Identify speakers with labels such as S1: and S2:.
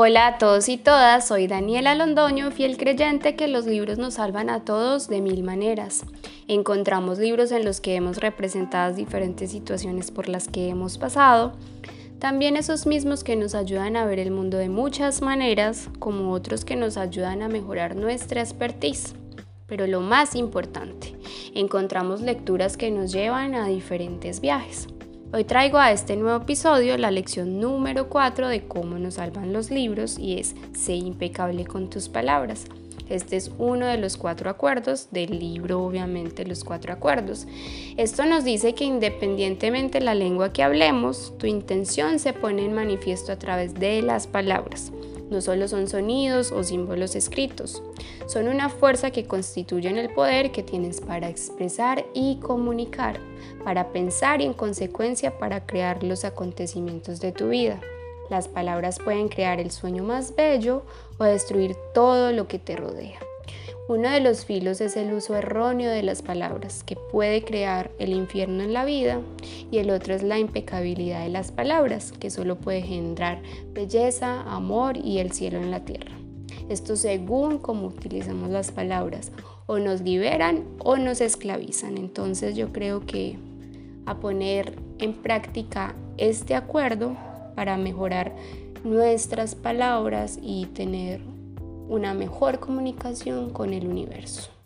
S1: Hola a todos y todas, soy Daniela Londoño, fiel creyente que los libros nos salvan a todos de mil maneras. Encontramos libros en los que vemos representadas diferentes situaciones por las que hemos pasado, también esos mismos que nos ayudan a ver el mundo de muchas maneras, como otros que nos ayudan a mejorar nuestra expertise. Pero lo más importante, encontramos lecturas que nos llevan a diferentes viajes. Hoy traigo a este nuevo episodio la lección número 4 de cómo nos salvan los libros y es Sé impecable con tus palabras. Este es uno de los cuatro acuerdos del libro, obviamente los cuatro acuerdos. Esto nos dice que independientemente de la lengua que hablemos, tu intención se pone en manifiesto a través de las palabras. No solo son sonidos o símbolos escritos, son una fuerza que constituyen el poder que tienes para expresar y comunicar, para pensar y en consecuencia para crear los acontecimientos de tu vida. Las palabras pueden crear el sueño más bello o destruir todo lo que te rodea. Uno de los filos es el uso erróneo de las palabras, que puede crear el infierno en la vida, y el otro es la impecabilidad de las palabras, que solo puede generar belleza, amor y el cielo en la tierra. Esto según cómo utilizamos las palabras, o nos liberan o nos esclavizan. Entonces yo creo que a poner en práctica este acuerdo para mejorar nuestras palabras y tener una mejor comunicación con el universo.